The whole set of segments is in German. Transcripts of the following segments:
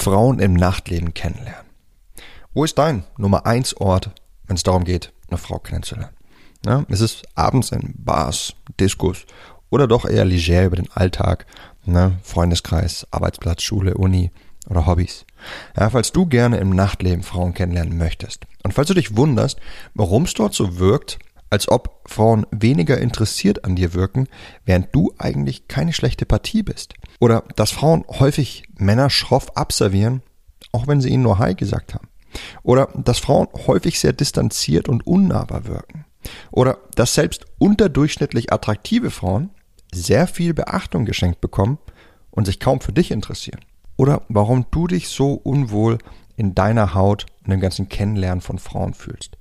Frauen im Nachtleben kennenlernen. Wo ist dein Nummer eins Ort, wenn es darum geht, eine Frau kennenzulernen? Ja, ist es abends in Bars, Diskos oder doch eher leger über den Alltag, ne, Freundeskreis, Arbeitsplatz, Schule, Uni oder Hobbys? Ja, falls du gerne im Nachtleben Frauen kennenlernen möchtest und falls du dich wunderst, warum es dort so wirkt, als ob Frauen weniger interessiert an dir wirken, während du eigentlich keine schlechte Partie bist. Oder dass Frauen häufig Männer schroff abservieren, auch wenn sie ihnen nur Hi gesagt haben. Oder dass Frauen häufig sehr distanziert und unnahbar wirken. Oder dass selbst unterdurchschnittlich attraktive Frauen sehr viel Beachtung geschenkt bekommen und sich kaum für dich interessieren. Oder warum du dich so unwohl in deiner Haut und dem ganzen Kennenlernen von Frauen fühlst.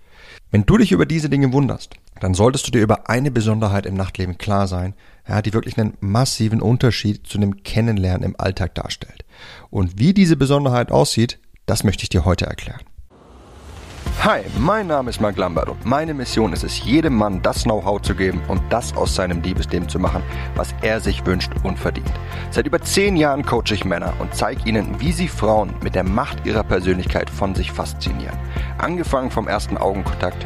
Wenn du dich über diese Dinge wunderst, dann solltest du dir über eine Besonderheit im Nachtleben klar sein, ja, die wirklich einen massiven Unterschied zu einem Kennenlernen im Alltag darstellt. Und wie diese Besonderheit aussieht, das möchte ich dir heute erklären. Hi, mein Name ist Mark Lambert und meine Mission ist es, jedem Mann das Know-how zu geben und das aus seinem Liebesleben zu machen, was er sich wünscht und verdient. Seit über zehn Jahren coache ich Männer und zeige ihnen, wie sie Frauen mit der Macht ihrer Persönlichkeit von sich faszinieren. Angefangen vom ersten Augenkontakt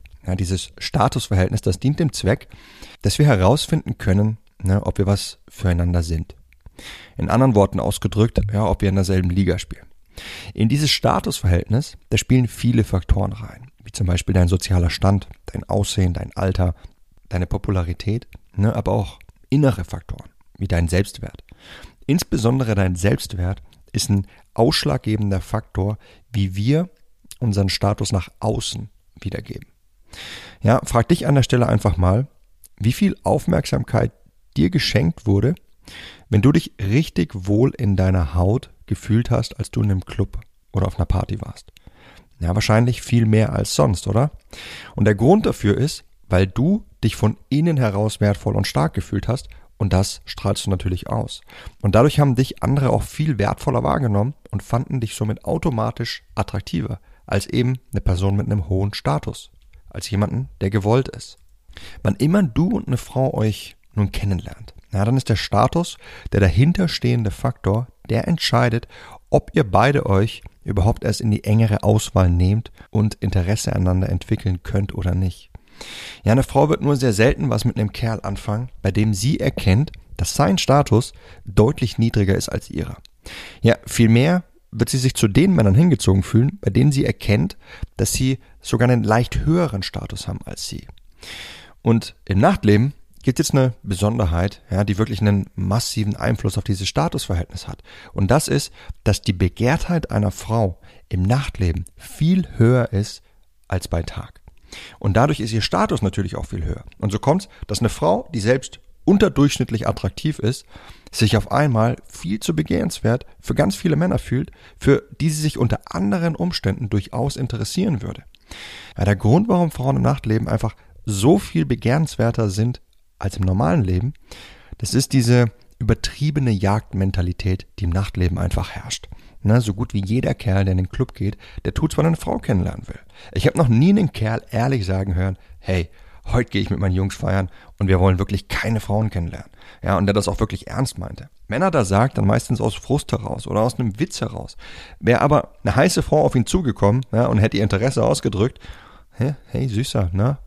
Ja, dieses Statusverhältnis, das dient dem Zweck, dass wir herausfinden können, ne, ob wir was füreinander sind. In anderen Worten ausgedrückt, ja, ob wir in derselben Liga spielen. In dieses Statusverhältnis, da spielen viele Faktoren rein wie zum Beispiel dein sozialer Stand, dein Aussehen, dein Alter, deine Popularität, ne, aber auch innere Faktoren, wie dein Selbstwert. Insbesondere dein Selbstwert ist ein ausschlaggebender Faktor, wie wir unseren Status nach außen wiedergeben. Ja, frag dich an der Stelle einfach mal, wie viel Aufmerksamkeit dir geschenkt wurde, wenn du dich richtig wohl in deiner Haut gefühlt hast, als du in einem Club oder auf einer Party warst. Ja, wahrscheinlich viel mehr als sonst, oder? Und der Grund dafür ist, weil du dich von innen heraus wertvoll und stark gefühlt hast und das strahlst du natürlich aus. Und dadurch haben dich andere auch viel wertvoller wahrgenommen und fanden dich somit automatisch attraktiver als eben eine Person mit einem hohen Status, als jemanden, der gewollt ist. Wann immer du und eine Frau euch nun kennenlernt, na, dann ist der Status der dahinterstehende Faktor, der entscheidet, ob ihr beide euch überhaupt erst in die engere Auswahl nehmt und Interesse aneinander entwickeln könnt oder nicht. Ja, eine Frau wird nur sehr selten was mit einem Kerl anfangen, bei dem sie erkennt, dass sein Status deutlich niedriger ist als ihrer. Ja, vielmehr wird sie sich zu den Männern hingezogen fühlen, bei denen sie erkennt, dass sie sogar einen leicht höheren Status haben als sie. Und im Nachtleben gibt es jetzt eine Besonderheit, ja, die wirklich einen massiven Einfluss auf dieses Statusverhältnis hat. Und das ist, dass die Begehrtheit einer Frau im Nachtleben viel höher ist als bei Tag. Und dadurch ist ihr Status natürlich auch viel höher. Und so kommt es, dass eine Frau, die selbst unterdurchschnittlich attraktiv ist, sich auf einmal viel zu begehrenswert für ganz viele Männer fühlt, für die sie sich unter anderen Umständen durchaus interessieren würde. Ja, der Grund, warum Frauen im Nachtleben einfach so viel begehrenswerter sind als im normalen Leben, das ist diese übertriebene Jagdmentalität, die im Nachtleben einfach herrscht. Ne, so gut wie jeder Kerl, der in den Club geht, der tut zwar eine Frau kennenlernen will. Ich habe noch nie einen Kerl ehrlich sagen hören, hey, heute gehe ich mit meinen Jungs feiern und wir wollen wirklich keine Frauen kennenlernen. Ja, und der das auch wirklich ernst meinte. Wenn er das sagt, dann meistens aus Frust heraus oder aus einem Witz heraus. Wäre aber eine heiße Frau auf ihn zugekommen ja, und hätte ihr Interesse ausgedrückt, hey, hey Süßer, na,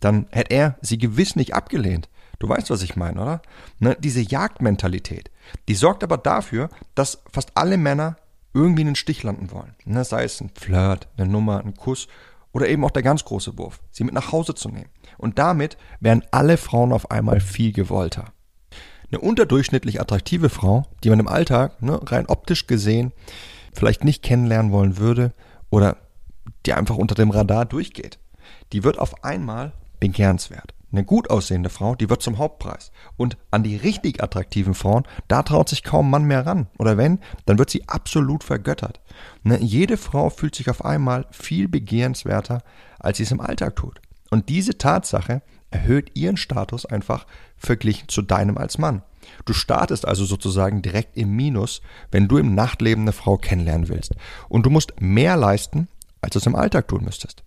dann hätte er sie gewiss nicht abgelehnt. Du weißt, was ich meine, oder? Ne, diese Jagdmentalität, die sorgt aber dafür, dass fast alle Männer irgendwie einen Stich landen wollen. Ne, sei es ein Flirt, eine Nummer, ein Kuss oder eben auch der ganz große Wurf, sie mit nach Hause zu nehmen. Und damit werden alle Frauen auf einmal viel gewollter. Eine unterdurchschnittlich attraktive Frau, die man im Alltag ne, rein optisch gesehen vielleicht nicht kennenlernen wollen würde oder die einfach unter dem Radar durchgeht, die wird auf einmal begehrenswert. Eine gut aussehende Frau, die wird zum Hauptpreis. Und an die richtig attraktiven Frauen, da traut sich kaum Mann mehr ran. Oder wenn, dann wird sie absolut vergöttert. Ne? Jede Frau fühlt sich auf einmal viel begehrenswerter, als sie es im Alltag tut. Und diese Tatsache erhöht ihren Status einfach verglichen zu deinem als Mann. Du startest also sozusagen direkt im Minus, wenn du im Nachtleben eine Frau kennenlernen willst. Und du musst mehr leisten, als du es im Alltag tun müsstest.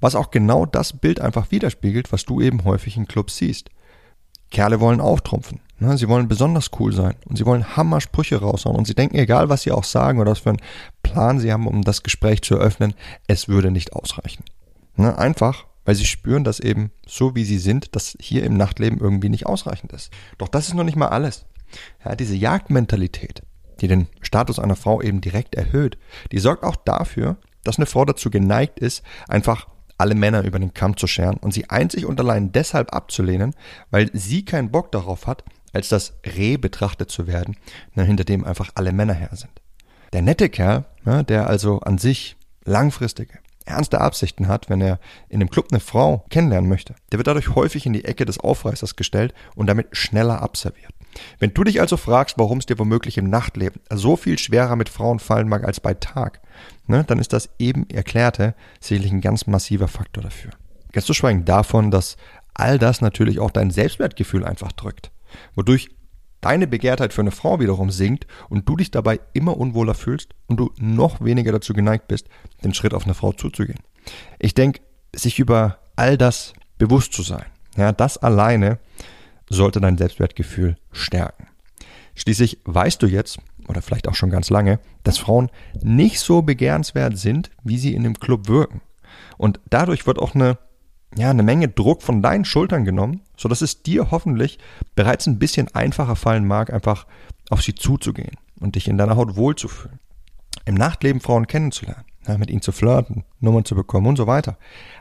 Was auch genau das Bild einfach widerspiegelt, was du eben häufig in Clubs siehst. Kerle wollen auftrumpfen. Ne? Sie wollen besonders cool sein und sie wollen Hammer-Sprüche raushauen und sie denken, egal was sie auch sagen oder was für einen Plan sie haben, um das Gespräch zu eröffnen, es würde nicht ausreichen. Ne? Einfach, weil sie spüren, dass eben so wie sie sind, das hier im Nachtleben irgendwie nicht ausreichend ist. Doch das ist noch nicht mal alles. Ja, diese Jagdmentalität, die den Status einer Frau eben direkt erhöht, die sorgt auch dafür, dass eine Frau dazu geneigt ist, einfach alle Männer über den Kamm zu scheren und sie einzig und allein deshalb abzulehnen, weil sie keinen Bock darauf hat, als das Reh betrachtet zu werden, hinter dem einfach alle Männer her sind. Der nette Kerl, der also an sich langfristige, ernste Absichten hat, wenn er in einem Club eine Frau kennenlernen möchte, der wird dadurch häufig in die Ecke des Aufreißers gestellt und damit schneller abserviert. Wenn du dich also fragst, warum es dir womöglich im Nachtleben so viel schwerer mit Frauen fallen mag als bei Tag, ne, dann ist das eben erklärte sicherlich ein ganz massiver Faktor dafür. Ganz zu schweigen davon, dass all das natürlich auch dein Selbstwertgefühl einfach drückt, wodurch deine Begehrtheit für eine Frau wiederum sinkt und du dich dabei immer unwohler fühlst und du noch weniger dazu geneigt bist, den Schritt auf eine Frau zuzugehen. Ich denke, sich über all das bewusst zu sein, ja, das alleine sollte dein Selbstwertgefühl stärken. Schließlich weißt du jetzt, oder vielleicht auch schon ganz lange, dass Frauen nicht so begehrenswert sind, wie sie in dem Club wirken. Und dadurch wird auch eine, ja, eine Menge Druck von deinen Schultern genommen, sodass es dir hoffentlich bereits ein bisschen einfacher fallen mag, einfach auf sie zuzugehen und dich in deiner Haut wohlzufühlen. Im Nachtleben Frauen kennenzulernen, mit ihnen zu flirten, Nummern zu bekommen und so weiter.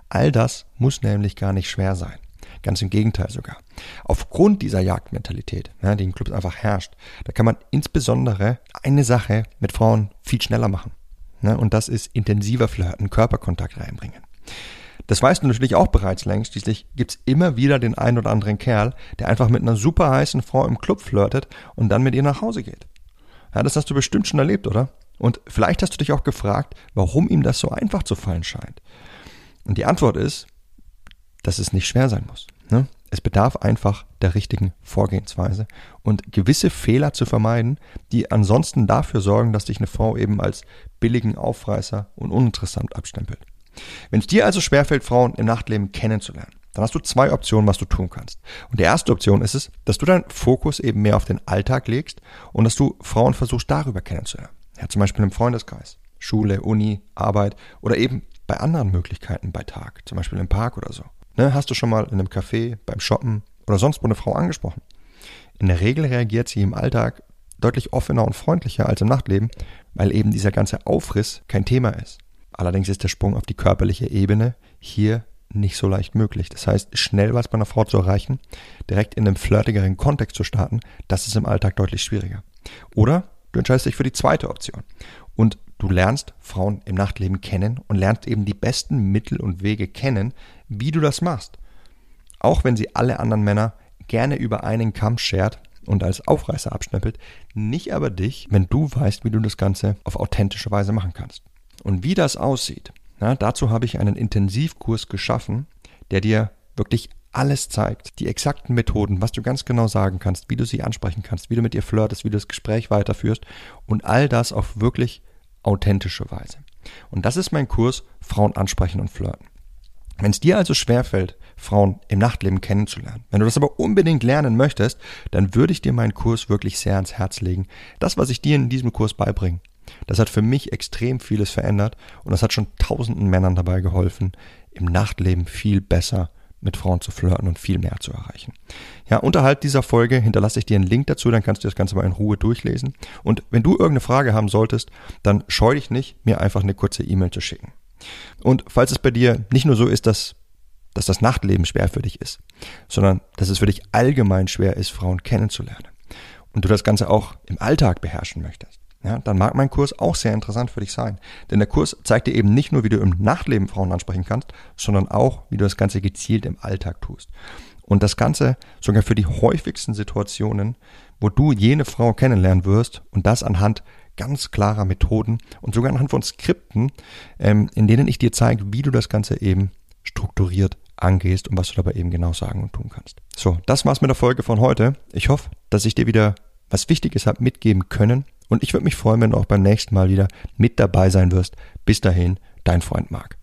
All das muss nämlich gar nicht schwer sein. Ganz im Gegenteil sogar. Aufgrund dieser Jagdmentalität, ja, die in Clubs einfach herrscht, da kann man insbesondere eine Sache mit Frauen viel schneller machen. Ne? Und das ist intensiver Flirten, Körperkontakt reinbringen. Das weißt du natürlich auch bereits längst. Schließlich gibt's immer wieder den einen oder anderen Kerl, der einfach mit einer super heißen Frau im Club flirtet und dann mit ihr nach Hause geht. Ja, das hast du bestimmt schon erlebt, oder? Und vielleicht hast du dich auch gefragt, warum ihm das so einfach zu fallen scheint. Und die Antwort ist, dass es nicht schwer sein muss. Ne? Es bedarf einfach der richtigen Vorgehensweise und gewisse Fehler zu vermeiden, die ansonsten dafür sorgen, dass dich eine Frau eben als billigen Aufreißer und uninteressant abstempelt. Wenn es dir also schwerfällt, Frauen im Nachtleben kennenzulernen, dann hast du zwei Optionen, was du tun kannst. Und die erste Option ist es, dass du deinen Fokus eben mehr auf den Alltag legst und dass du Frauen versuchst, darüber kennenzulernen. Ja, zum Beispiel im Freundeskreis, Schule, Uni, Arbeit oder eben bei anderen Möglichkeiten bei Tag, zum Beispiel im Park oder so. Ne, hast du schon mal in einem Café, beim Shoppen oder sonst wo eine Frau angesprochen? In der Regel reagiert sie im Alltag deutlich offener und freundlicher als im Nachtleben, weil eben dieser ganze Aufriss kein Thema ist. Allerdings ist der Sprung auf die körperliche Ebene hier nicht so leicht möglich. Das heißt, schnell was bei einer Frau zu erreichen, direkt in einem flirtigeren Kontext zu starten, das ist im Alltag deutlich schwieriger. Oder du entscheidest dich für die zweite Option und du lernst Frauen im Nachtleben kennen und lernst eben die besten Mittel und Wege kennen, wie du das machst. Auch wenn sie alle anderen Männer gerne über einen Kamm schert und als Aufreißer abschnippelt, nicht aber dich, wenn du weißt, wie du das Ganze auf authentische Weise machen kannst. Und wie das aussieht, na, dazu habe ich einen Intensivkurs geschaffen, der dir wirklich alles zeigt, die exakten Methoden, was du ganz genau sagen kannst, wie du sie ansprechen kannst, wie du mit ihr flirtest, wie du das Gespräch weiterführst und all das auf wirklich authentische Weise. Und das ist mein Kurs Frauen ansprechen und flirten. Wenn es dir also schwerfällt, Frauen im Nachtleben kennenzulernen, wenn du das aber unbedingt lernen möchtest, dann würde ich dir meinen Kurs wirklich sehr ans Herz legen. Das, was ich dir in diesem Kurs beibringe, das hat für mich extrem vieles verändert und das hat schon tausenden Männern dabei geholfen, im Nachtleben viel besser mit Frauen zu flirten und viel mehr zu erreichen. Ja, unterhalb dieser Folge hinterlasse ich dir einen Link dazu, dann kannst du das Ganze mal in Ruhe durchlesen. Und wenn du irgendeine Frage haben solltest, dann scheu dich nicht, mir einfach eine kurze E-Mail zu schicken. Und falls es bei dir nicht nur so ist, dass, dass das Nachtleben schwer für dich ist, sondern dass es für dich allgemein schwer ist, Frauen kennenzulernen und du das Ganze auch im Alltag beherrschen möchtest, ja, dann mag mein Kurs auch sehr interessant für dich sein. Denn der Kurs zeigt dir eben nicht nur, wie du im Nachtleben Frauen ansprechen kannst, sondern auch, wie du das Ganze gezielt im Alltag tust. Und das Ganze sogar für die häufigsten Situationen, wo du jene Frau kennenlernen wirst und das anhand ganz klarer Methoden und sogar anhand von Skripten, ähm, in denen ich dir zeige, wie du das Ganze eben strukturiert angehst und was du dabei eben genau sagen und tun kannst. So, das war's mit der Folge von heute. Ich hoffe, dass ich dir wieder was Wichtiges habe mitgeben können und ich würde mich freuen, wenn du auch beim nächsten Mal wieder mit dabei sein wirst. Bis dahin, dein Freund Marc.